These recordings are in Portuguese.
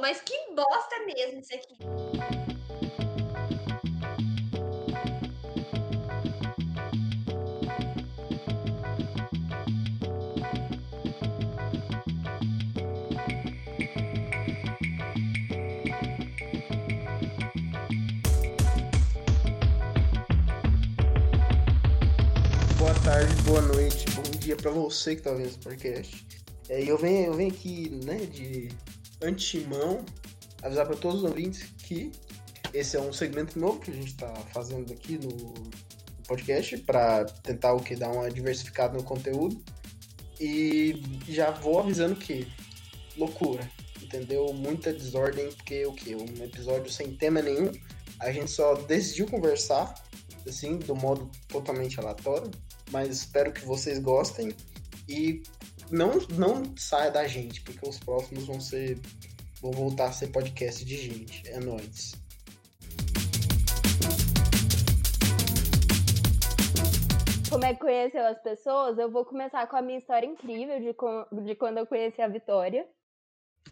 Mas que bosta mesmo isso aqui. Boa tarde, boa noite, bom dia pra você que tá ouvindo esse podcast. É, eu venho, eu venho aqui, né, de antemão, avisar pra todos os ouvintes que esse é um segmento novo que a gente tá fazendo aqui no, podcast pra tentar o que dar uma diversificada no conteúdo. E já vou avisando que loucura, entendeu? Muita desordem, porque o que? Um episódio sem tema nenhum. A gente só decidiu conversar, assim, do modo totalmente aleatório mas espero que vocês gostem e não, não saia da gente, porque os próximos vão ser. vão voltar a ser podcast de gente. É nóis. Como é que conheceu as pessoas? Eu vou começar com a minha história incrível de, com- de quando eu conheci a Vitória.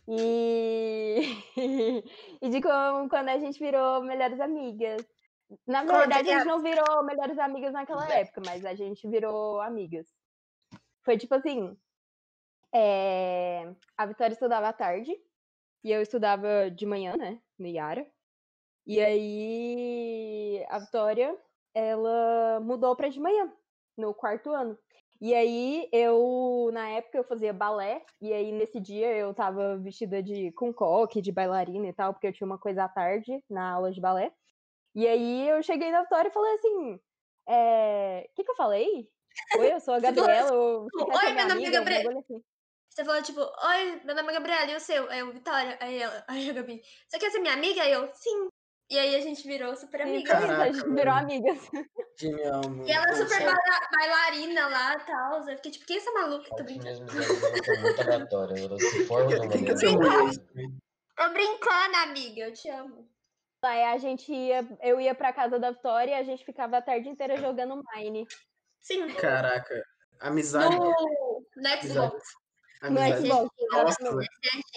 E, e de como, quando a gente virou melhores amigas. Na Conta, verdade, a gente Gabi. não virou melhores amigas naquela época, mas a gente virou amigas. Foi tipo assim: é, a Vitória estudava à tarde e eu estudava de manhã, né? No Iara. E aí a Vitória, ela mudou pra de manhã, no quarto ano. E aí eu, na época, eu fazia balé, e aí nesse dia eu tava vestida de com coque, de bailarina e tal, porque eu tinha uma coisa à tarde na aula de balé. E aí eu cheguei na Vitória e falei assim: é... o que, que eu falei? Oi, eu sou a Gabriela, ser "Oi, minha meu nome é amiga?" Um Gabriela. assim. Você falou, tipo, oi, meu nome é Gabriela, e o seu? Aí eu, Vitória. Aí ela, aí a Gabi, você quer ser minha amiga? Aí eu, sim. E aí a gente virou super amiga. isso, a Caraca, gente virou amigas. Genial. E ela é super baila- bailarina lá e tal. Eu fiquei tipo, quem é essa maluca? Tô brincando. muito se que é? Tô brincando, amiga, eu te amo. Aí a gente ia, eu ia pra casa da Vitória e a gente ficava a tarde inteira jogando Mine. Sim. Caraca, amizade. No, no Xbox. No amizade. Xbox, Nossa.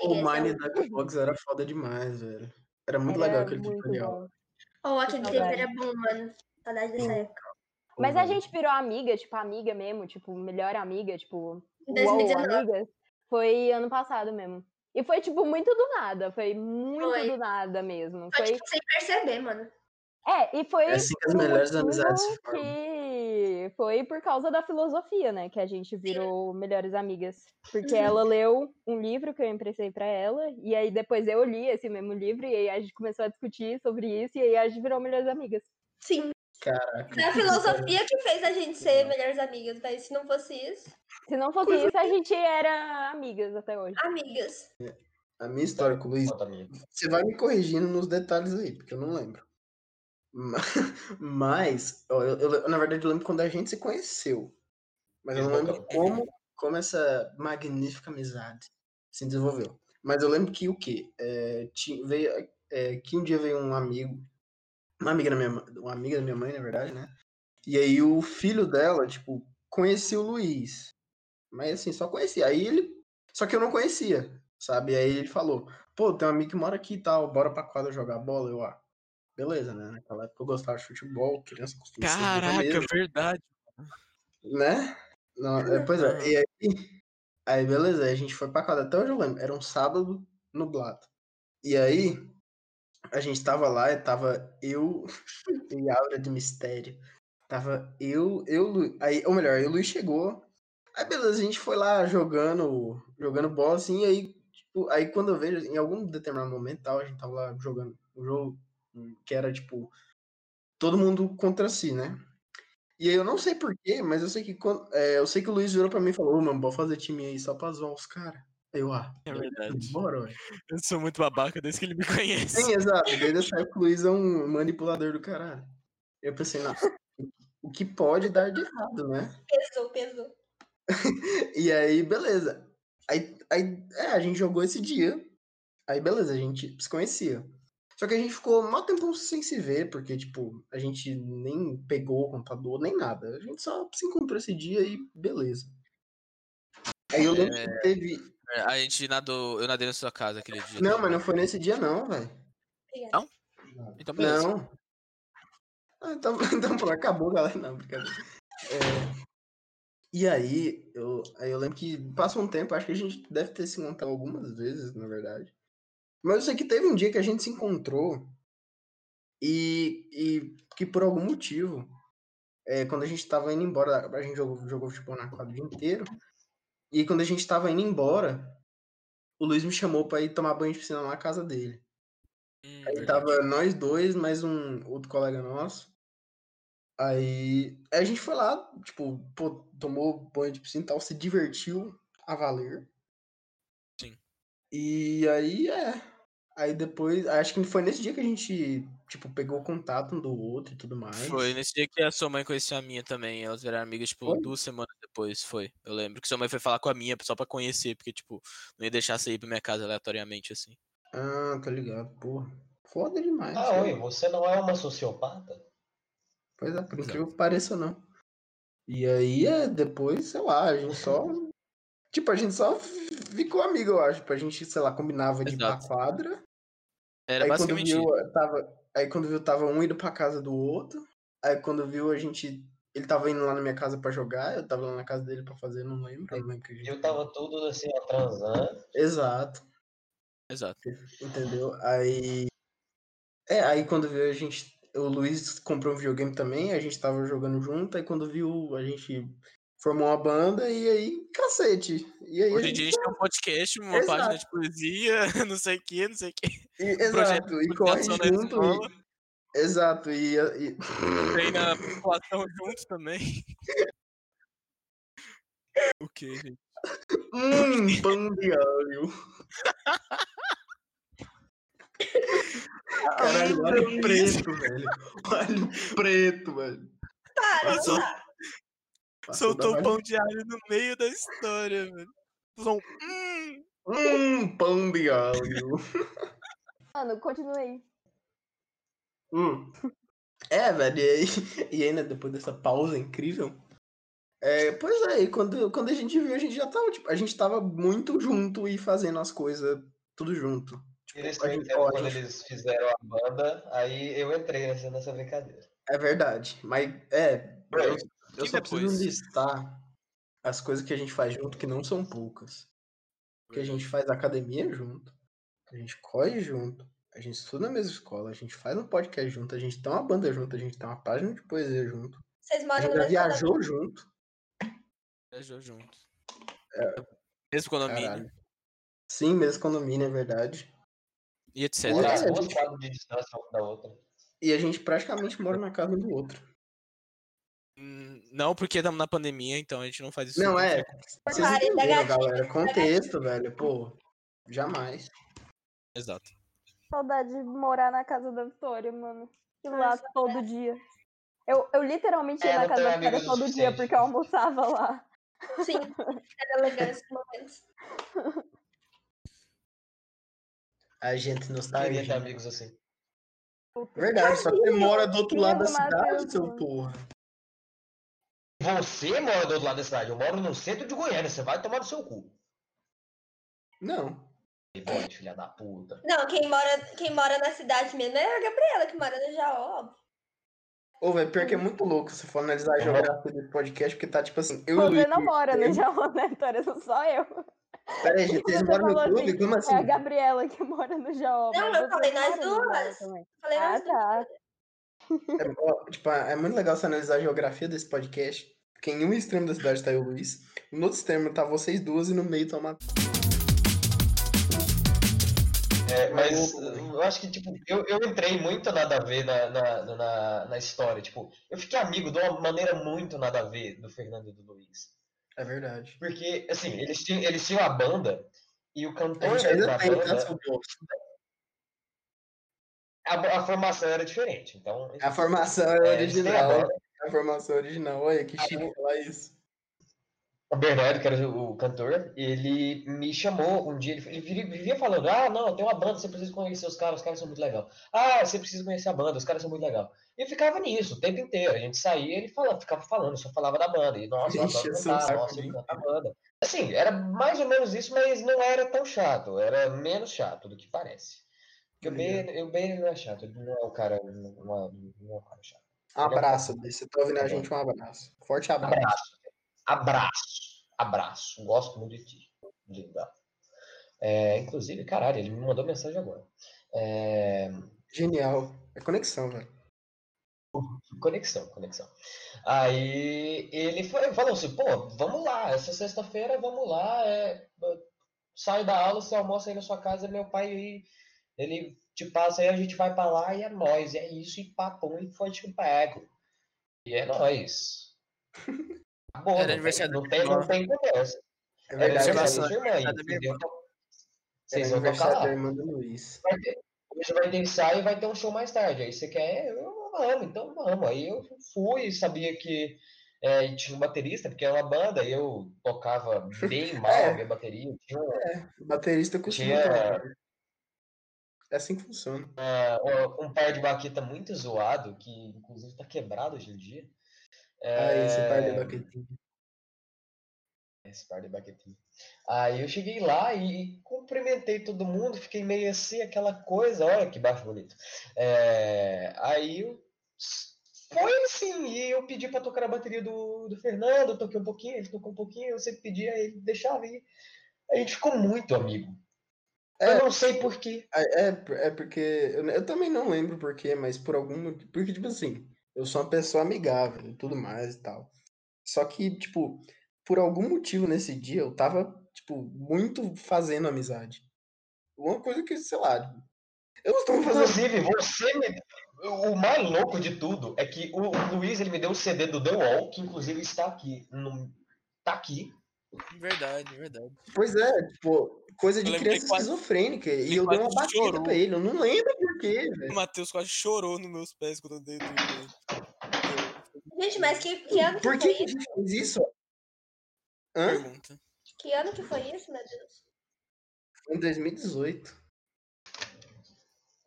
É o Mine essa. da Xbox era foda demais, velho. Era muito Era legal aquele muito tutorial. bom. Oh, aquele tempo era bom, mano. Saudade dessa época. Mas a gente virou amiga, tipo, amiga mesmo, tipo, melhor amiga, tipo, Em uou, 2019. amigas. Foi ano passado mesmo. E foi, tipo, muito do nada. Foi muito Foi. do nada mesmo. Foi, Foi, tipo, sem perceber, mano. é, e foi É assim que as melhores amizades se formam. Foi por causa da filosofia, né, que a gente virou melhores amigas. Porque ela leu um livro que eu emprestei pra ela, e aí depois eu li esse mesmo livro, e aí a gente começou a discutir sobre isso, e aí a gente virou melhores amigas. Sim. Caraca. Foi a filosofia que fez a gente ser melhores amigas, mas se não fosse isso, Se não fosse isso, a gente era amigas até hoje. amigas. A minha história com o Luiz, você vai me corrigindo nos detalhes aí, porque eu não lembro. Ma- Mas, ó, eu, eu- na verdade, eu lembro quando a gente se conheceu. Mas eu não lembro como, como essa magnífica amizade se desenvolveu. Mas eu lembro que o quê? É, ti- veio, é, que um dia veio um amigo, uma amiga da minha, ma- uma amiga da minha mãe, na verdade, né? E aí o filho dela, tipo, conhecia o Luiz. Mas assim, só conhecia. Aí ele. Só que eu não conhecia, sabe? Aí ele falou, pô, tem um amigo que mora aqui e tal, bora pra quadra jogar bola. Eu, ah, beleza, né? Naquela época eu gostava de futebol, criança costuma ser burra Caraca, mesmo, verdade. né? Não, é, pois é, e aí, aí beleza, aí a gente foi pra casa, até hoje eu lembro, era um sábado nublado. E aí, a gente tava lá, e tava eu e Aura de Mistério. Tava eu, eu, Lu- aí, ou melhor, aí o Luiz chegou, aí beleza, a gente foi lá jogando, jogando bola, assim, e aí, tipo, aí quando eu vejo, em algum determinado momento, tal, a gente tava lá jogando um jogo que era, tipo, todo mundo contra si, né? E aí eu não sei porquê, mas eu sei que quando, é, eu sei que o Luiz virou pra mim e falou, ô, mano, bora fazer time aí só pra zoar os caras. Aí eu, ah, É verdade. bora, ué. Eu sou muito babaca desde que ele me conhece. Sim, exato. Desde essa época o Luiz é um manipulador do caralho. Eu pensei, não, o que pode dar de errado, né? Pesou, pesou. E aí, beleza. Aí, aí é, a gente jogou esse dia. Aí, beleza, a gente se conhecia. Só que a gente ficou mó tempo sem se ver, porque, tipo, a gente nem pegou o computador, nem nada. A gente só se encontrou esse dia e beleza. Aí eu lembro que teve. A gente nadou, eu nadei na sua casa aquele dia. Não, mas não foi nesse dia não, velho. Obrigada. Então, beleza. Não. Ah, então, então pronto, acabou, galera. Não, brincadeira. É, E aí eu, aí eu lembro que passou um tempo, acho que a gente deve ter se encontrado algumas vezes, na verdade. Mas eu sei que teve um dia que a gente se encontrou e, e que por algum motivo, é, quando a gente tava indo embora, a gente jogou, jogou futebol na quadra o dia inteiro, e quando a gente tava indo embora, o Luiz me chamou pra ir tomar banho de piscina na casa dele. Hum, Aí tava nós dois, mais um outro colega nosso. Aí, aí a gente foi lá, tipo, pô, tomou banho de piscina e tal, se divertiu a valer. Sim. E aí, é. Aí depois, acho que foi nesse dia que a gente, tipo, pegou contato um do outro e tudo mais. Foi nesse dia que a sua mãe conheceu a minha também. Elas viraram amigas, tipo, Foi? duas semanas depois. Foi. Eu lembro que sua mãe foi falar com a minha só pra conhecer, porque, tipo, não ia deixar você ir pra minha casa aleatoriamente, assim. Ah, tá ligado, porra. Foda demais. Ah, né? oi, você não é uma sociopata? Pois é, por incrível que pareça, não. E aí, é, depois, sei lá, a gente só. tipo, a gente só ficou amigo, eu acho. Tipo, a gente, sei lá, combinava de ir pra Exato. quadra. Era aí quando basicamente viu, isso. tava. Aí quando viu, tava um indo pra casa do outro. Aí quando viu, a gente. Ele tava indo lá na minha casa pra jogar, eu tava lá na casa dele pra fazer, não lembro. Não lembro que a gente Eu tava tudo assim, ó, transando. Exato, Exato. entendeu? Aí. É, aí quando viu a gente. O Luiz comprou um videogame também, a gente tava jogando junto, aí quando viu, a gente formou uma banda e aí, cacete. E aí, a Hoje em dia a gente- tem um podcast, uma Exato. página de poesia, não sei o que, não sei o que. e- projeto exato, e corre junto. E, exato, e, e- Treina população junto também. O que, gente? Hum, pão de alho. Caralho, alho preto, velho. Alho preto, velho. Para. Passou Soltou o pão de alho no meio da história, velho. Som. Hum, Hum, pão de alho. Mano, continuei. Hum. É, velho, e aí, e aí, né, depois dessa pausa incrível. É, pois é, e quando, quando a gente viu, a gente já tava, tipo, a gente tava muito junto e fazendo as coisas tudo junto. Tipo, Eles gente- ó, quando gente- eles fizeram a banda, aí eu entrei nessa, nessa brincadeira. É verdade, mas é, eu, eu só depois? preciso listar as coisas que a gente faz junto, que não são poucas. Que a gente faz academia junto, a gente corre junto, a gente estuda na mesma escola, a gente faz um podcast junto, a gente tem uma banda junto, a gente tem uma página de poesia junto, Vocês a moram gente já mesmo viajou junto. viajou junto. Mesmo condomínio. Caralho. Sim, mesmo condomínio, é verdade. E etc. É, a gente- quadras de distância uma da outra. E a gente praticamente mora na casa um do outro. Não, porque estamos na pandemia, então a gente não faz isso. Não, é. Vocês entenderam, galera. Contexto, velho. Pô, jamais. Exato. Saudade de morar na casa da Vitória, mano. Ir lá Nossa, todo dia. Eu, eu literalmente ia É, na não casa da Vitória todo dia, porque eu almoçava lá. Sim, era legal esse momento. A gente Ninguém tem nostalgia. amigos assim. Verdade, só que você mora do outro lado da cidade, seu porra. Você mora do outro lado da cidade, eu moro no centro de Goiânia, você vai tomar no seu cu. Não. E pode, filha da puta. Não, quem mora, quem mora na cidade mesmo é a Gabriela, que mora no Jaó, óbvio. Ô, velho, pior que é muito louco se for analisar a geografia desse podcast, porque tá tipo assim, eu Você Luiz. não mora no Jaú, né, Vitória? Sou só eu. Pera aí, gente, vocês Você moram no clube? assim, Como assim? É a Gabriela que mora no Jaú. Não, mas eu falei nós Jaú duas. Falei Ah, nós duas. É, tipo, é muito legal você analisar a geografia desse podcast. Porque em um extremo da cidade tá eu o Luiz, no outro extremo tá vocês duas e no meio tá uma. É, mas eu acho que, tipo, eu, eu entrei muito nada a ver na, na, na, na história. Tipo, eu fiquei amigo de uma maneira muito nada a ver do Fernando e do Luiz. É verdade. Porque, assim, eles tinham, eles tinham a banda e o A cantor gente ainda da tem, tá, banda, povo? A, a formação era diferente. Então, A formação é é, original. banda. A formação original. Olha que chique falar isso. o Bernardo, que era o cantor, ele me chamou um dia, ele, ele vivia- falando, ah, não, tem uma banda, você precisa conhecer os caras, os caras são muito legais. Ah, você precisa conhecer a banda, os caras são muito legais. E eu ficava nisso o tempo inteiro. A gente saía ele falava, ficava falando, só falava da banda. E, nossa, eu cantar, saco nossa, eu canto a banda. Assim, era mais ou menos isso, mas não era tão chato. Era menos chato do que parece. Porque o B, Obrigado. o B ele não é chato, ele não é o cara, não é, não é o cara chato. Um abraço, Bi. Você tá ouvindo a Tá gente, um abraço. Forte abraço. Abraço. Abraço. Abraço. Gosto muito de ti. Linda. É, inclusive, caralho, ele me mandou mensagem agora. É, Genial. É conexão, velho. conexão, conexão. Aí ele foi- falou assim, pô, vamos lá, essa sexta-feira vamos lá, é, sai da aula, você almoça aí na sua casa, meu pai aí, ele te passa aí, a gente vai pra lá e é nóis, e é isso, e papum, e foi te pego. E é nóis. Acabou, Era não tem- aniversário não da tem, não tem conversa. É aniversário da irmã, entendeu? Vocês vão tocar lá. da irmã do Luiz. Vai ter- hoje vai ter ensaio e vai ter um show mais tarde. Aí você quer? Eu amo, então vamos. Aí eu fui, sabia que é, tinha um baterista, porque era uma banda, e eu tocava bem mal É. a minha bateria. Tinha O baterista costuma Tinha- tocar. É assim que funciona. um- um par de baqueta muito zoado, que inclusive tá quebrado hoje em dia. Ah, esse É, par de baquetinha. Esse par de baquetinha. Aí eu cheguei lá e cumprimentei todo mundo, fiquei meio assim, aquela coisa, olha que baixo bonito. É, aí eu foi assim, e eu pedi pra tocar a bateria do, do Fernando, eu toquei um pouquinho, ele tocou um pouquinho, eu sempre pedia, ele deixava ir. A gente ficou muito amigo. É. Eu não sei porquê. É, é, é porque. Eu, eu também não lembro porquê, mas por algum motivo. Porque, tipo assim, eu sou uma pessoa amigável e tudo mais e tal. Só que, tipo, por algum motivo nesse dia eu tava, tipo, muito fazendo amizade. Uma coisa que, sei lá. Eu costumo fazer. Inclusive, você me. O mais louco de tudo é que o Luiz ele me deu o CD do The Wall, que inclusive está aqui. No, tá aqui. Verdade, verdade. Pois é, tipo, coisa de criança quase- esquizofrênica. E eu dei uma batida chorou. pra ele. Eu não lembro porquê, O velho. Matheus quase chorou nos meus pés quando eu dei. Gente, mas que, que ano que Por que, que a isso? gente fez isso? Hã? Pergunta. Que ano que foi isso, meu Deus? Foi em 2018.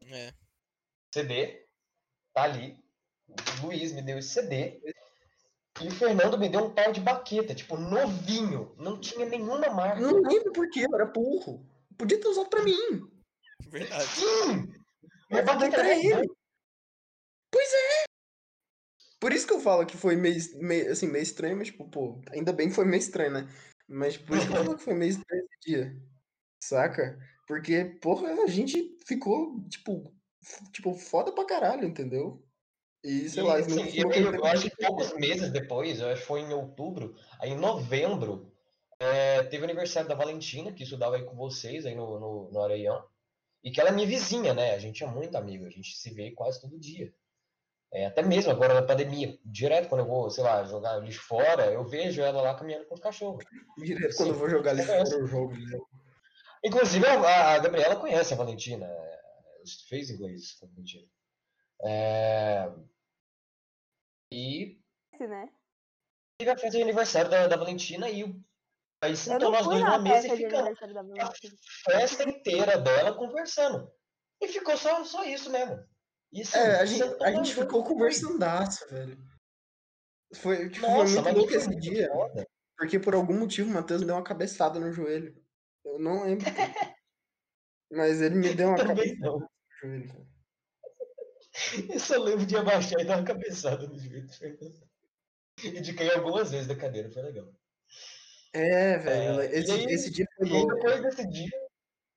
É. CD, tá ali. O Luiz me deu esse CD. E o Fernando me deu um par de baqueta, tipo, novinho. Não tinha nenhuma marca. Não lembro porquê, eu era burro. Podia ter usado pra mim. Verdade. Sim! Eu Mas dei baqueta pra é ele. Pois é. Por isso que eu falo que foi meio, meio, assim, meio estranho, mas, tipo, pô, ainda bem que foi meio estranho, né? Mas por isso que eu falo que foi meio estranho esse dia. Saca? Porque, porra, a gente ficou, tipo, tipo, foda pra caralho, entendeu? E, sei E, lá, assim, eu, eu- eu acho que poucos meses depois, eu acho que foi em outubro, aí em novembro, é, teve o aniversário da Valentina, que estudava aí com vocês, aí no, no, no Areião, e que ela é minha vizinha, né? A gente é muito amigo, a gente se vê quase todo dia. É, até mesmo agora na pandemia, direto quando eu vou, sei lá, jogar lixo fora, eu vejo ela lá caminhando com os cachorros. Direto quando eu vou jogar ali É, fora, eu jogo. né? Inclusive, a, a Gabriela conhece a Valentina, é, fez inglês com a Valentina. É, e Esse, né? teve a festa de aniversário da, da Valentina e o- aí sentou nós dois na numa mesa e ficamos a festa inteira dela conversando. E ficou só, só isso mesmo. Assim, É, a gente, sentamos a gente ficou conversandaço, velho. Foi, tipo, foi Nossa, muito mas louco foi esse muito dia. foda. Porque por algum motivo o Matheus me deu uma cabeçada no joelho. Eu não lembro. Mas ele me deu uma cabeçada não. no joelho. Eu só lembro de abaixar e dar uma cabeçada no Fernando. E de cair algumas vezes da cadeira, foi legal. É, velho. É, esse, aí- esse dia foi louco. depois desse dia,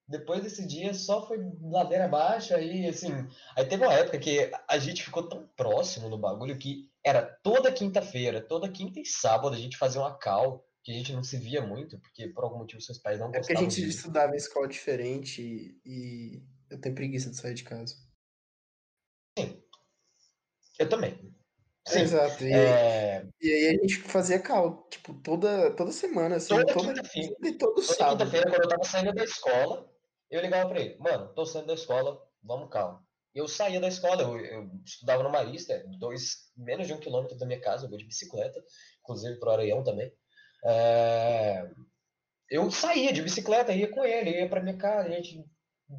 depois desse dia só foi ladeira abaixo, aí assim, aí teve uma época que a gente ficou tão próximo no bagulho que era toda quinta-feira, toda quinta e sábado a gente fazia uma call, que a gente não se via muito, porque por algum motivo seus pais não É porque a gostavam gente disso. estudava em escola diferente e, e eu tenho preguiça de sair de casa. Eu também. Sim. Exato. E, É, e aí a gente fazia cal, tipo, toda, toda semana, assim, Toda toda, quinta-feira. e todo toda sábado. quinta-feira, quando eu tava saindo da escola, eu ligava pra ele, mano, tô saindo da escola, vamos calma. Eu saía da escola, eu, eu estudava no Marista, dois, menos de um quilômetro da minha casa, eu vou de bicicleta, inclusive pro Areião também. É, eu saía de bicicleta, ia com ele, ia pra minha casa, a gente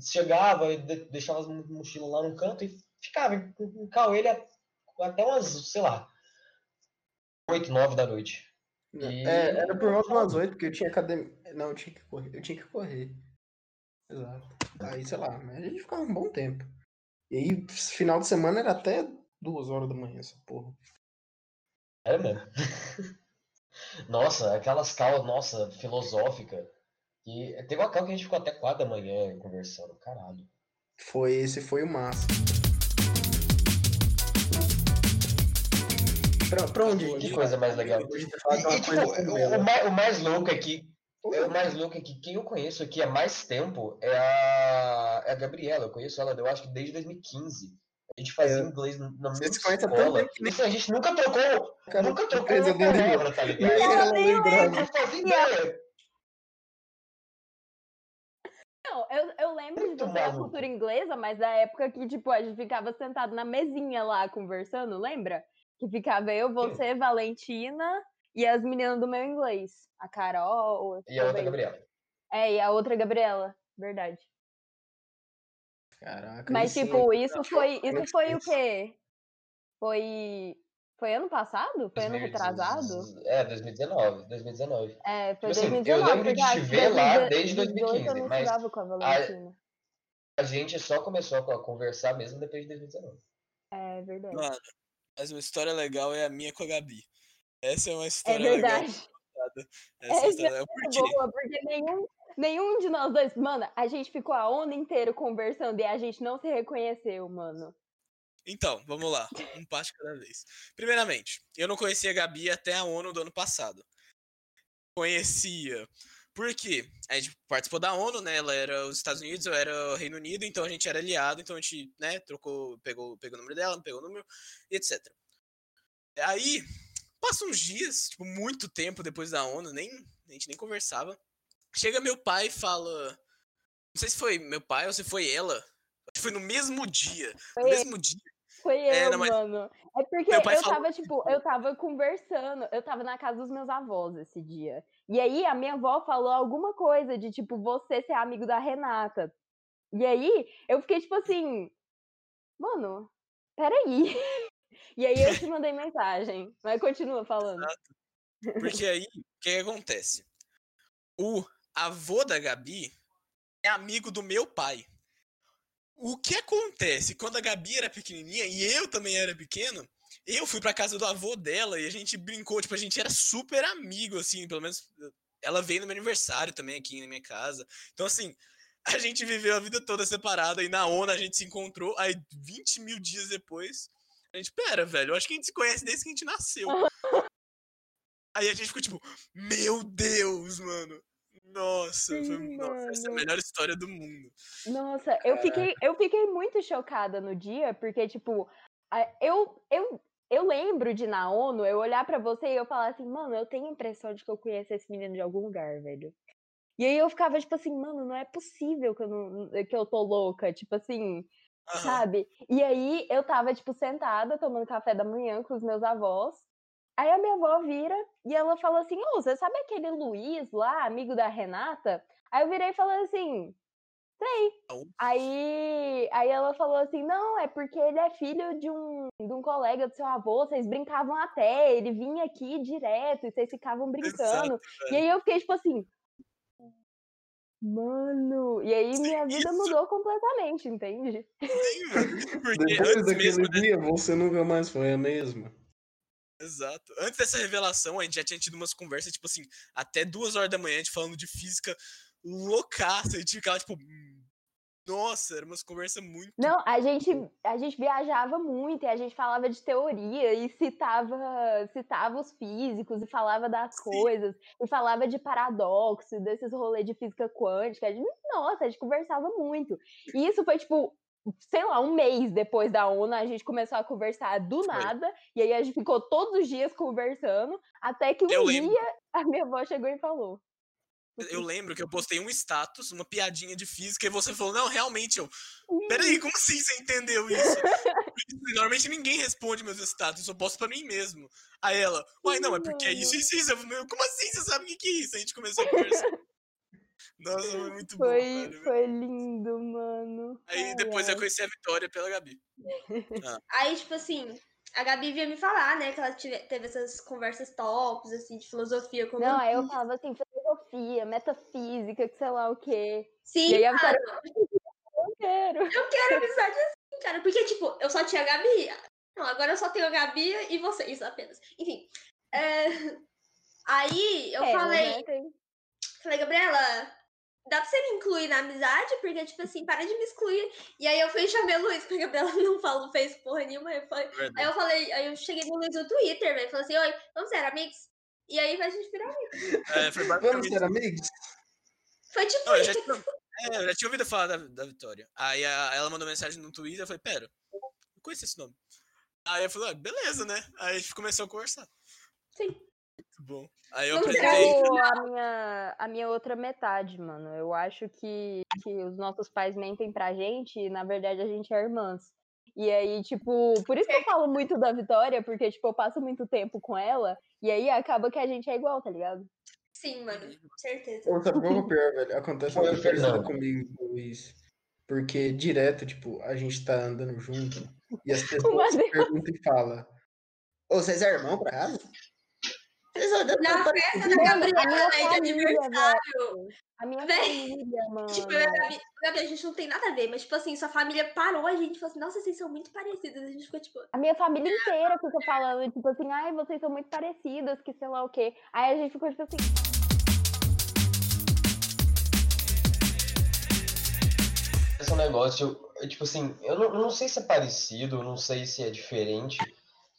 chegava, deixava as mochilas lá no canto e ficava com ele até umas, sei lá, 8, 9 da noite. E... É, era por volta umas 8, porque eu tinha academia. Não, eu tinha que correr. Eu tinha que correr. Exato. Aí, sei lá, a gente ficava um bom tempo. E aí, final de semana era até duas horas da manhã, essa porra. É mesmo. nossa, aquelas calas, nossa, filosófica. E teve uma cal que a gente ficou até quatro da manhã conversando, caralho. Foi, esse foi o máximo. Pra, pra onde? Que coisa mais legal. E, e, tipo, o, mais, o mais louco aqui, é o mais louco aqui, quem eu conheço aqui há mais tempo é a, é a Gabriela. Eu conheço ela, eu acho que desde 2015. A gente fazia é. inglês na mesma Você escola. Também, que... Isso, a gente nunca trocou, Cara, nunca trocou uma palavra, tá ligado? Ela fazia ideia. Não, eu, eu lembro Muito de você a cultura inglesa, mas da época que, tipo, a gente ficava sentado na mesinha lá conversando, lembra? Que ficava eu, você, Valentina e as meninas do meu inglês. A Carol. E a outra Gabriela. É, e a outra Gabriela. Verdade. Caraca. Mas, tipo, isso foi. Isso foi o quê? Foi. Foi ano passado? Foi ano retrasado? É, 2019. 2019. É, foi tipo 2019. Assim, eu lembro de te ver lá desde 2015. Eu não mas com a, Valentina. a, a gente só começou a conversar mesmo depois de 2019. É verdade. Mano, mas uma história legal é a minha com a Gabi. Essa é uma história é verdade. legal. Essa, Essa é história é boa, porque nenhum, nenhum de nós dois, mano, a gente ficou a onda inteira conversando e a gente não se reconheceu, mano. Então, vamos lá, um passo cada vez. Primeiramente, eu não conhecia a Gabi até a ONU do ano passado. Conhecia. Por quê? A gente participou da ONU, né? Ela era os Estados Unidos, eu era o Reino Unido, então a gente era aliado, então a gente, né, trocou, pegou, pegou o número dela, pegou o número, etc. Aí, passa uns dias, tipo, muito tempo depois da ONU, nem, a gente nem conversava. Chega meu pai e fala. Não sei se foi meu pai ou se foi ela. Foi no mesmo dia. Foi no mesmo dia. Foi é, eu, não, mas... mano. É porque eu falou... tava, tipo, eu tava conversando, eu tava na casa dos meus avós esse dia. E aí a minha avó falou alguma coisa de, tipo, você ser amigo da Renata. E aí eu fiquei, tipo assim, mano, peraí. E aí eu te mandei mensagem. Mas continua falando. Exato. Porque aí, o que, que acontece? O avô da Gabi é amigo do meu pai. O que acontece quando a Gabi era pequenininha e eu também era pequeno? Eu fui pra casa do avô dela e a gente brincou, tipo, a gente era super amigo, assim, pelo menos ela veio no meu aniversário também aqui na minha casa. Então, assim, a gente viveu a vida toda separada e na ONU a gente se encontrou. Aí, 20 mil dias depois, a gente, pera, velho, eu acho que a gente se conhece desde que a gente nasceu. Aí a gente ficou tipo, meu Deus, mano. Nossa, Sim, foi, nossa, essa é a melhor história do mundo. Nossa, eu fiquei, eu fiquei muito chocada no dia, porque, tipo, eu, eu, eu lembro de na ONU eu olhar para você e eu falar assim, mano, eu tenho a impressão de que eu conheço esse menino de algum lugar, velho. E aí eu ficava, tipo assim, mano, não é possível que eu, não, que eu tô louca. Tipo assim, Uhum. Sabe? E aí eu tava, tipo, sentada, tomando café da manhã com os meus avós. Aí a minha avó vira e ela falou assim: Ô, oh, você sabe aquele Luiz lá, amigo da Renata? Aí eu virei e falei assim: Sei. Aí, aí ela falou assim: Não, é porque ele é filho de um, de um colega do seu avô, vocês brincavam até, ele vinha aqui direto e vocês ficavam brincando. Exato, e aí eu fiquei tipo assim: Mano, e aí minha vida Isso. mudou completamente, entende? Sim. Porque Depois daquele dia, você nunca mais foi a mesma. Exato. Antes dessa revelação, a gente já tinha tido umas conversas, tipo assim, até duas horas da manhã, a gente falando de física loucaça. A gente ficava, tipo, nossa, era umas conversas muito. Não, a gente, a gente viajava muito e a gente falava de teoria e citava, citava os físicos e falava das Sim. coisas e falava de paradoxo, desses rolês de física quântica. A gente, nossa, a gente conversava muito. E isso foi tipo, sei lá, um mês depois da ONU, a gente começou a conversar do nada, e aí a gente ficou todos os dias conversando, até que um dia a minha avó chegou e falou: eu lembro que eu postei um status, uma piadinha de física, e você falou, não, realmente, eu. Peraí, como assim você entendeu isso? porque normalmente ninguém responde meus status, eu só posto pra mim mesmo. Aí ela, uai, não, é porque é isso, isso, isso. Eu falei, Como assim? Você sabe o que, que é isso? A gente começou a conversar. Nossa, foi muito bom, Foi, velho. foi lindo, mano. Aí Ai, depois eu ai. conheci a Vitória pela Gabi. Aí, tipo assim, a Gabi vinha me falar, né, que ela tive- teve essas conversas tops, assim, de filosofia com Não, aí eu falava assim, filosofia, metafísica, que sei lá o quê. Sim, E aí a mano, Vitória, eu quero. eu quero amizade assim, cara. Porque, tipo, eu só tinha a Gabi. Não, agora eu só tenho a Gabi e vocês apenas. Enfim. é, Aí eu É, falei, né, tem- falei, Gabriela, dá pra você me incluir na amizade? Porque, tipo assim, para de me excluir. E aí eu fui e chamei o Luiz, porque a Gabriela não falou, fez porra nenhuma. Eu falei, Aí eu falei, aí eu cheguei no Luiz no Twitter, velho. Falei assim, oi, vamos ser amigos? E aí a gente virou amigo. É, foi Vamos ser amigos? Foi tipo Não, eu, já isso. tinha, é, eu já tinha ouvido falar da, da Vitória. Aí a- ela mandou mensagem no Twitter, eu falei, pera, eu conheço esse nome. Aí eu falei, ah, beleza, né? Aí a gente começou a conversar. Sim. Bom. Aí eu apresentei. Tipo, a minha, a minha outra metade, mano. Eu acho que, que os nossos pais mentem pra gente e, na verdade, a gente é irmãs. E aí, tipo, por isso que eu falo muito da Vitória, porque, tipo, eu passo muito tempo com ela, e aí acaba que a gente é igual, tá ligado? Sim, mano, certeza. Ou sabe qual é o pior, velho? Acontece uma o coisa comigo com o Luiz. Porque direto, tipo, a gente tá andando junto e as pessoas perguntam e falam: Ô, vocês é irmão pra casa? Na festa da Gabriela, velho, de aniversário. A minha família, mano. Tipo, eu a Gabi, Gabi, a gente não tem nada a ver, mas, tipo assim, sua família parou a gente e falou assim, nossa, vocês são muito parecidas. A gente ficou, tipo, A minha família inteira fica falando, tipo assim, ai, vocês são muito parecidas, que sei lá o quê. Aí a gente ficou, tipo assim, Esse é um negócio, eu, tipo assim, eu não, eu não sei se é parecido, eu não sei se é diferente,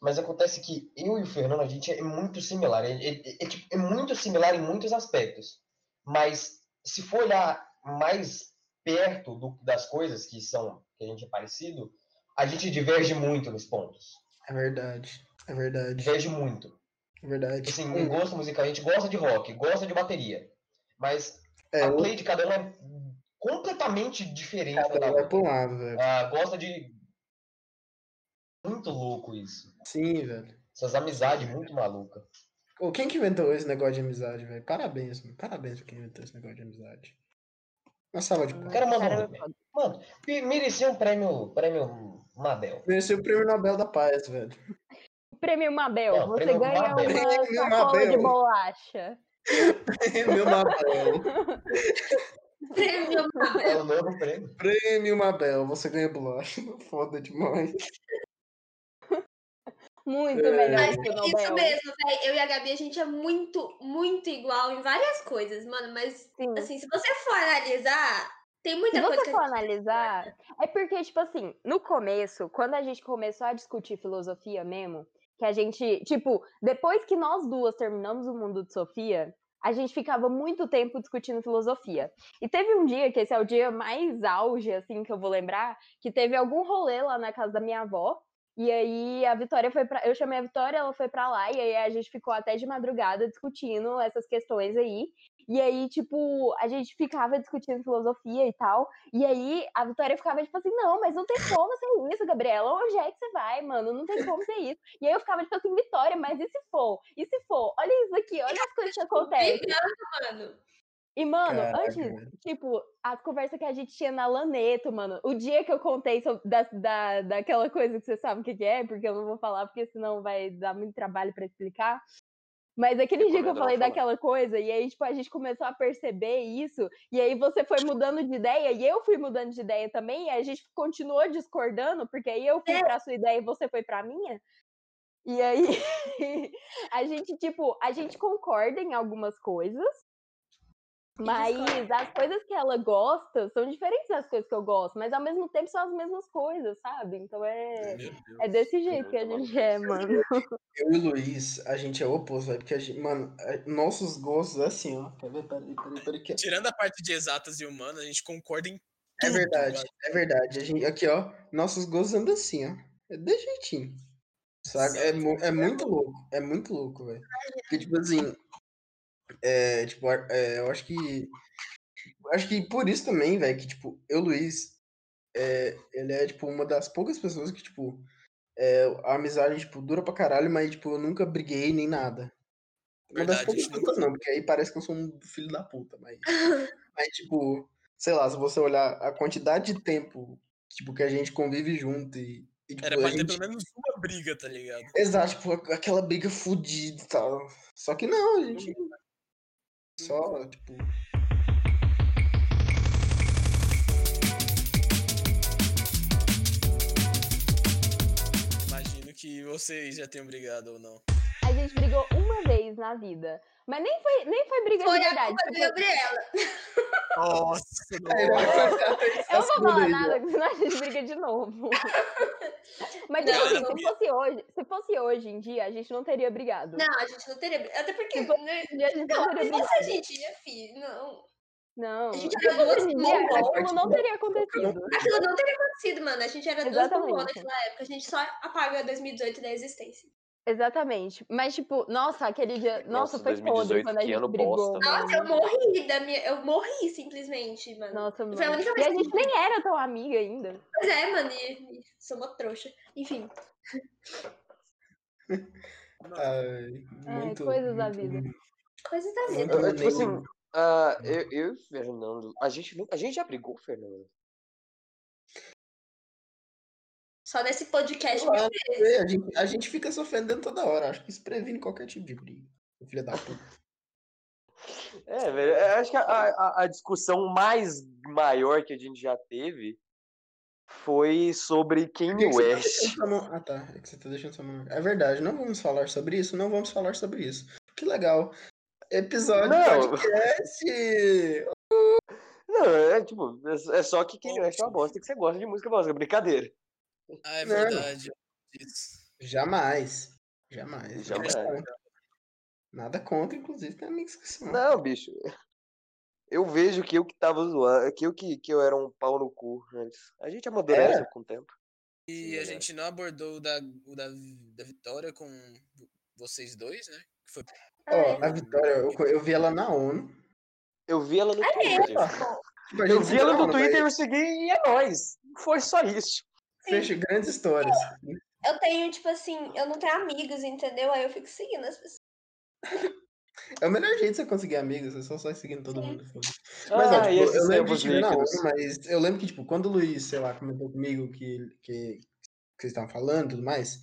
mas acontece que eu e o Fernando, a gente é muito similar. É, é- é, tipo, é muito similar em muitos aspectos. Mas se for olhar mais perto do- das coisas que são que a gente é parecido, a gente diverge muito nos pontos. É verdade, é verdade, Diverge muito. é verdade. Assim, em gosto musical, a gente gosta de rock, gosta de bateria. Mas É, a play de cada um é completamente diferente cada da um pra um lado, velho. Ah, gosta de. Muito louco isso. Sim, velho. Essas amizades muito malucas. Ô, quem que inventou esse negócio de amizade, velho? Parabéns, mano. Parabéns pra quem inventou esse negócio de amizade. Uma salva de O palmas. cara mandou cara, muito bem. Mano, me- merecia um prêmio, prêmio Mabel. Mereceu o prêmio Nobel da Paz, velho. prêmio Mabel, Não, você prêmio ganha Mabel. uma Prêmio sacola de Mabel. bolacha. Prêmio Mabel. prêmio É o novo prêmio. Prêmio Mabel. Você ganha bolacha. Foda demais. Muito É. melhor Mas que o é isso mesmo, velho. Eu e a Gabi, a gente é muito, muito igual em várias coisas, mano. Mas, Sim. assim, se você for analisar, tem muita Se coisa você que for gente... analisar, é porque, tipo assim, no começo, quando a gente começou a discutir filosofia mesmo, que a gente, tipo, depois que nós duas terminamos o mundo de Sofia, a gente ficava muito tempo discutindo filosofia. E teve um dia, que esse é o dia mais auge, assim, que eu vou lembrar, que teve algum rolê lá na casa da minha avó, e aí a Vitória foi pra. Eu chamei a Vitória, ela foi pra lá, e aí a gente ficou até de madrugada discutindo essas questões aí. E aí, tipo, a gente ficava discutindo filosofia e tal. E aí a Vitória ficava tipo assim: não, mas não tem como ser isso, Gabriela. Onde é que você vai, mano? Não tem como ser isso. E aí eu ficava tipo assim: Vitória, mas e se for? E se for? Olha isso aqui, olha as coisas que acontecem. Mano, E, mano, Caraca, antes, tipo, as conversas que a gente tinha na Laneto, mano, o dia que eu contei sobre, da, da, daquela coisa que você sabe o que, que é, porque eu não vou falar, porque senão vai dar muito trabalho pra explicar. Mas aquele dia que eu falei daquela coisa, e aí, tipo, a gente começou a perceber isso, e aí você foi mudando de ideia, e eu fui mudando de ideia também, e a gente continuou discordando, porque aí eu fui pra sua ideia e você foi pra minha. E aí, a gente, tipo, a gente concorda em algumas coisas, mas as coisas que ela gosta são diferentes das coisas que eu gosto, mas ao mesmo tempo são as mesmas coisas, sabe? Então é, Deus. é desse jeito que a gente é, mano. Eu e o Luiz, a gente é o oposto, velho. Porque, a gente, mano, a- nossos gostos é assim, ó. Quer ver? Peraí, peraí, peraí. Que... Tirando a parte de exatas e humanas, a gente concorda em É tudo, verdade, mano. é verdade. A gente, aqui, ó. Nossos gostos andam assim, ó. É de jeitinho. Saca? É, é muito louco. É muito louco, velho. Porque, tipo assim. É, tipo, é, eu acho que. Acho que por isso também, velho, que, tipo, eu Luiz. é, ele é, tipo, uma das poucas pessoas que, tipo, é, a amizade, tipo, dura pra caralho, mas, tipo, eu nunca briguei nem nada. Uma das Verdade, poucas a gente pessoas não, porque aí parece que eu sou um filho da puta, mas... mas, tipo, sei lá, se você olhar a quantidade de tempo, tipo, que a gente convive junto e... e, tipo, Era pra ter gente... pelo menos uma briga, tá ligado? Exato, tipo, aquela briga fodida e tal. Só que não, a gente... Só, tipo... Imagino que vocês já tenham brigado ou não. A gente brigou uma vez na vida. Mas nem foi, nem foi briga Foi de a verdade. culpa da tipo, Gabriela. Nossa, Eu não vou falar nada, porque senão a gente briga de novo. Mas, Não, assim, não se fosse, hoje, se fosse hoje em dia, a gente não teria brigado. Não, a gente não teria. Até porque. Se fosse né, dia, a gente Não, não teria se brigado. a gente ia, filho. Não. Não. A gente era duas hoje em dia, mongol. aquilo não teria acontecido. Aquilo não teria acontecido, mano. A gente era duas Exatamente. mongol naquela época. A gente só apaga 2018 da existência. Exatamente. Mas, tipo, nossa, aquele dia. Nossa, Nossa, foi podre 2018, quando a gente ano brigou. bosta, mano. Nossa, eu morri da minha. Eu morri simplesmente, mano. Nossa, Foi a mano. única E vez a que gente nem era tão amiga ainda. Pois é, mano. E, e sou uma trouxa. Enfim. Ai, muito, coisas da muito- vida. Coisas da muito vida. Eu- eu, tipo assim, ah, eu, eu e o Fernando, a gente, a gente já brigou, Fernando? Só nesse podcast. É, a, gente, a gente fica se ofendendo toda hora. Acho que isso previne qualquer tipo de briga. Filha da puta. É, velho, eu acho que a, a, a discussão mais maior que a gente já teve foi sobre Kanye tá West. sua mão- Ah, tá. É que você tá deixando sua mão. É verdade, não vamos falar sobre isso? Não vamos falar sobre isso. Que legal. Episódio Não. podcast. Não, é tipo, é é só que Kanye West é uma bosta que você gosta de música bosta, brincadeira. Ah, é Não. verdade. Isso. Jamais. Jamais. Jamais. Nada contra. Nada contra, inclusive, tem amigos que são. Não, bicho. Eu vejo que eu que tava zoando, que eu que, que eu era um pau no cu antes. A gente amadurece É. com o tempo. E Sim, a é. gente não abordou o da, o da, da Vitória com vocês dois, né? Que foi Ó, a Vitória, eu, eu vi ela na ONU. Eu vi ela no Twitter. Tipo, Eu vi ela no Twitter, eu segui e é nóis. Foi só isso. Fecha grandes histórias. Eu tenho, tipo assim, eu não tenho amigos, entendeu? Aí eu fico seguindo as pessoas. É o melhor jeito de você conseguir amigos, é só sair seguindo todo mundo. Ah, Mas, ó, e tipo, eu lembro de na. ONU, mas eu lembro que, tipo, quando o Luiz, sei lá, comentou comigo que, que, que vocês estavam falando e tudo mais,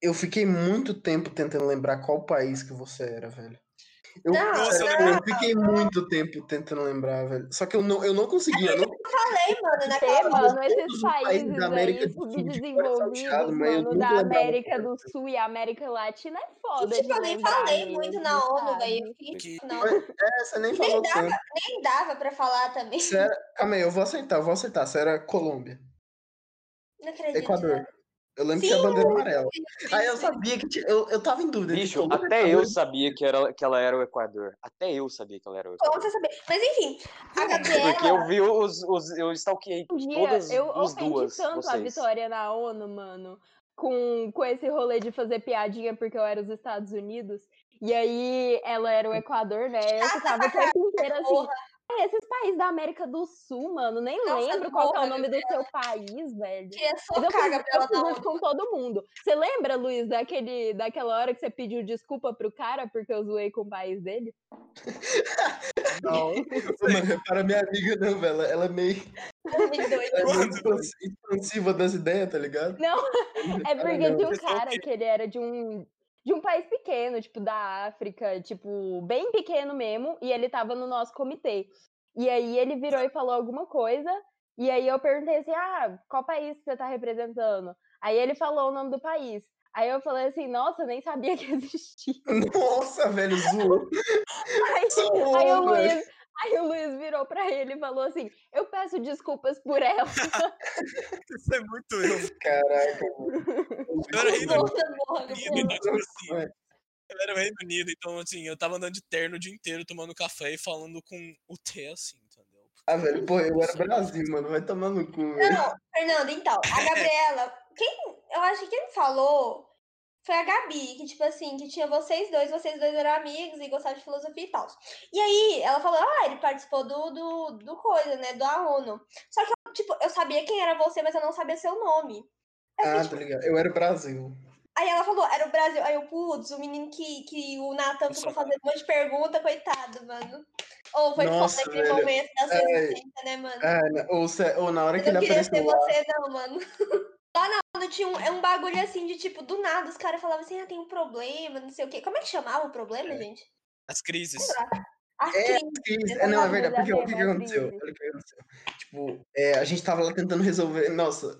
eu fiquei muito tempo tentando lembrar qual país que você era, velho. Eu, Não, Nossa, eu não. eu fiquei muito tempo tentando lembrar, velho. Só que eu não, eu não conseguia. Eu não Falei, mano, Ter, naquela. mano, esses países da América aí do Sul, de fora subdesenvolvidos, salteado, mas eu mano, da América do Sul e América Latina é foda. E, tipo, eu nem falei mesmo, muito na ONU, velho. Eu tipo, não, É, você nem Nem falou dava. tanto. nem dava pra falar também. Era... Calma aí, eu vou acertar, eu vou acertar. Você era Colômbia. Não acredito. Equador. Eu lembro que Sim, tinha bandeira amarela. Aí eu sabia que tinha, eu, eu tava em dúvida. Bicho, até eu sabia que, era, que ela era o Equador. Até eu sabia que ela era o Como Equador. você sabia? Mas enfim, a Gabriela. Porque eu vi os. os eu stalkeei Um dia todas eu as ofendi duas. tanto a vocês. Vitória na ONU, mano, com, com esse rolê de fazer piadinha porque eu era os Estados Unidos. E aí ela era o Equador, né? Eu ficava o tempo inteiro assim. "Ah, esses países da América do Sul, mano, nem Nossa, lembro qual que é o nome do seu país, velho. Queria Mas eu socar a fiz, eu Gabriela fiz na isso com todo mundo. Você lembra, Luiz, daquele, daquela hora que você pediu desculpa pro cara porque eu zoei com o país dele? Não. Mano, para minha amiga, não, velho. Ela é meio, ela é meio expans- expansiva das ideias, tá ligado? Não, é Ela porque tinha um cara que- que ele era de um, de um país pequeno, tipo, da África, tipo, bem pequeno mesmo, e ele tava no nosso comitê. E aí ele virou e falou alguma coisa, e aí eu perguntei assim, ah, qual país que você tá representando? Aí ele falou o nome do país. Aí eu falei assim, nossa, nem sabia que existia. Nossa, velho, zoou. Aí, Zoou, aí o. Luiz, aí o Luiz virou pra ele e falou assim, eu peço desculpas por ela. Isso é muito eu. Caraca, Eu era Reino Unido, então, tipo assim. Eu era o Reino Unido, então, assim, eu tava andando de terno o dia inteiro, tomando café e falando com o T, assim, entendeu? Ah, velho, pô, eu era Brasil, mano. Vai tomar no cu, velho. Não, Fernando, então, a Gabriela, quem, eu acho que quem falou foi a Gabi, que tipo assim, que tinha vocês dois, vocês dois eram amigos e gostavam de filosofia e tal. E aí, ela falou, ah, ele participou do, do, do coisa, né, da ONU. Só que tipo, eu sabia quem era você, mas eu não sabia seu nome. Eu fiquei, Ah, tipo, tá ligado. Eu era o Brasil. Aí ela falou, era o Brasil. Aí eu, putz, o menino que, que o Nathan ficou fazendo um monte de pergunta, coitado, mano. Ou foi Nossa, foda aquele velho. momento da sua existência, né, mano? Ah, na- ou, se- ou na hora que eu não ele queria ser apareceu lá. você, não, mano. Lá na onda tinha um, é um bagulho assim de tipo, do nada, os caras falavam assim, ah, tem um problema, não sei o quê. Como é que chamava o problema, É. gente? As crises. Lá. As É, crises. Cris, é, não, é verdade. Porque, o que, que é uma aconteceu? crise. Olha o que aconteceu. Tipo, é, a gente tava lá tentando resolver. Nossa.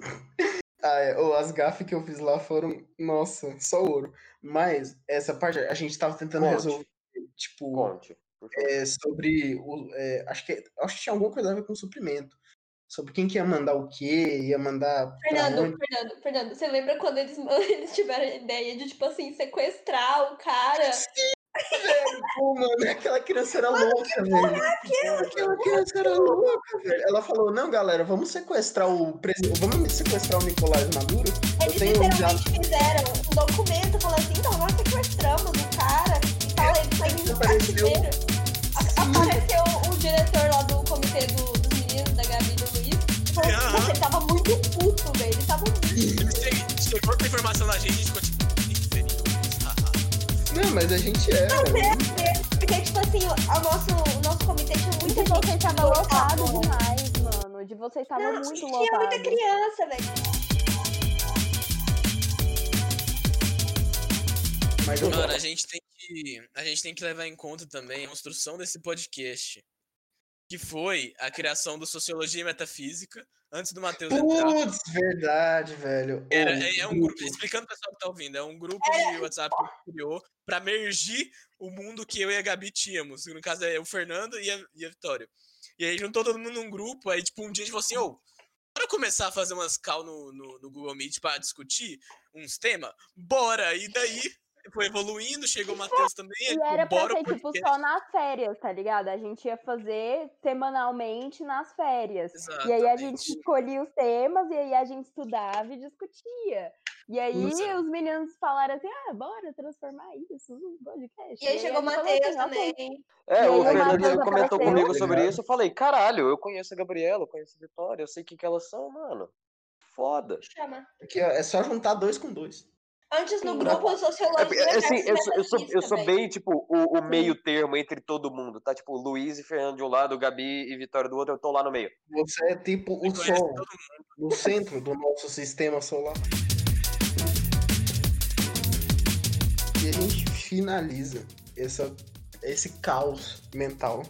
Ah, é, ô, as gafes que eu fiz lá foram, nossa, só ouro. Mas essa parte a gente tava tentando Conte. resolver, tipo, Conte, é, sobre o. é, acho, que, acho que tinha alguma coisa a ver com suprimento. Sobre quem que ia mandar o quê, ia mandar Fernando. Fernando, Fernando, você lembra quando eles, eles tiveram a ideia de, tipo assim, sequestrar o cara? Pô, mano, aquela criança era louca, velho. Aquela criança era louca, velho. Ela falou, não, galera, vamos sequestrar o presidente. Vamos sequestrar o Nicolás Maduro? Eles já- literalmente fizeram um documento falando assim, então nós sequestramos o cara e tal, ele foi indo no Apareceu- Apareceu o diretor lá do comitê do- dos meninos, da Gabi e do Luiz, falou assim, nossa, ele tava muito puto, velho. Ele tava muito. Ele che- chegou outra informação na gente Não, mas a gente é. Porque, tipo assim, o, nosso, o nosso comitê tinha muita de gente. vocês tava lotado demais, mano. De vocês tava Não, muito tinha lotado. muita criança, velho. Mas eu Mano, a gente tem que. A gente tem que levar em conta também a construção desse podcast. Que foi a criação do Sociologia e Metafísica, antes do Matheus entrar. Putz, verdade, velho. Era, é, é um grupo, explicando pro pessoal que tá ouvindo, é um grupo de WhatsApp que criou pra mergir o mundo que eu e a Gabi tínhamos. No caso é o Fernando e a, e a Vitória. E aí juntou todo mundo num grupo, aí tipo um dia a gente falou assim, ô, bora começar a fazer umas call no, no, no Google Meet pra discutir uns temas? Bora! E daí foi evoluindo, chegou o Matheus também, aí, E tipo, era pra ser, tipo, só nas férias, tá ligado? A gente ia fazer semanalmente nas férias. E aí a gente Exatamente. escolhia os temas, e aí a gente estudava e discutia. E aí Exato. os meninos falaram assim, ah, bora transformar isso num podcast. E aí chegou o Matheus assim, "Ok." também. É, E aí o Fernando Matheus comentou apareceu. comigo sobre isso. Eu falei, caralho, eu conheço a Gabriela, eu conheço a Vitória, eu sei o que, que elas são, mano. Foda. Chama. Aqui, ó, é só juntar dois com dois. Antes no grupo Sociologia é, assim, eu, sou- eu sou, eu sou bem, tipo, o, o meio termo entre todo mundo, tá? Tipo, Luiz e Fernando de um lado, Gabi e Vitória do outro, eu tô lá no meio. Você é tipo o Sol, no centro do nosso sistema solar. E a gente finaliza essa, esse caos mental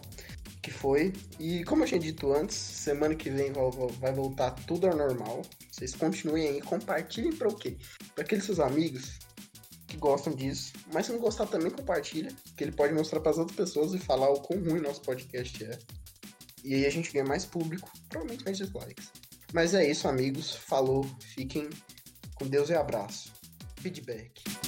que foi. E como eu tinha dito antes, semana que vem vai voltar tudo ao normal. Vocês continuem aí, compartilhem para o quê? Para aqueles seus amigos que gostam disso. Mas se não gostar também, compartilha. Que ele pode mostrar para as outras pessoas e falar o quão ruim nosso podcast é. E aí a gente ganha mais público, provavelmente mais dislikes. Mas é isso, amigos. Falou, fiquem com Deus e abraço. Feedback.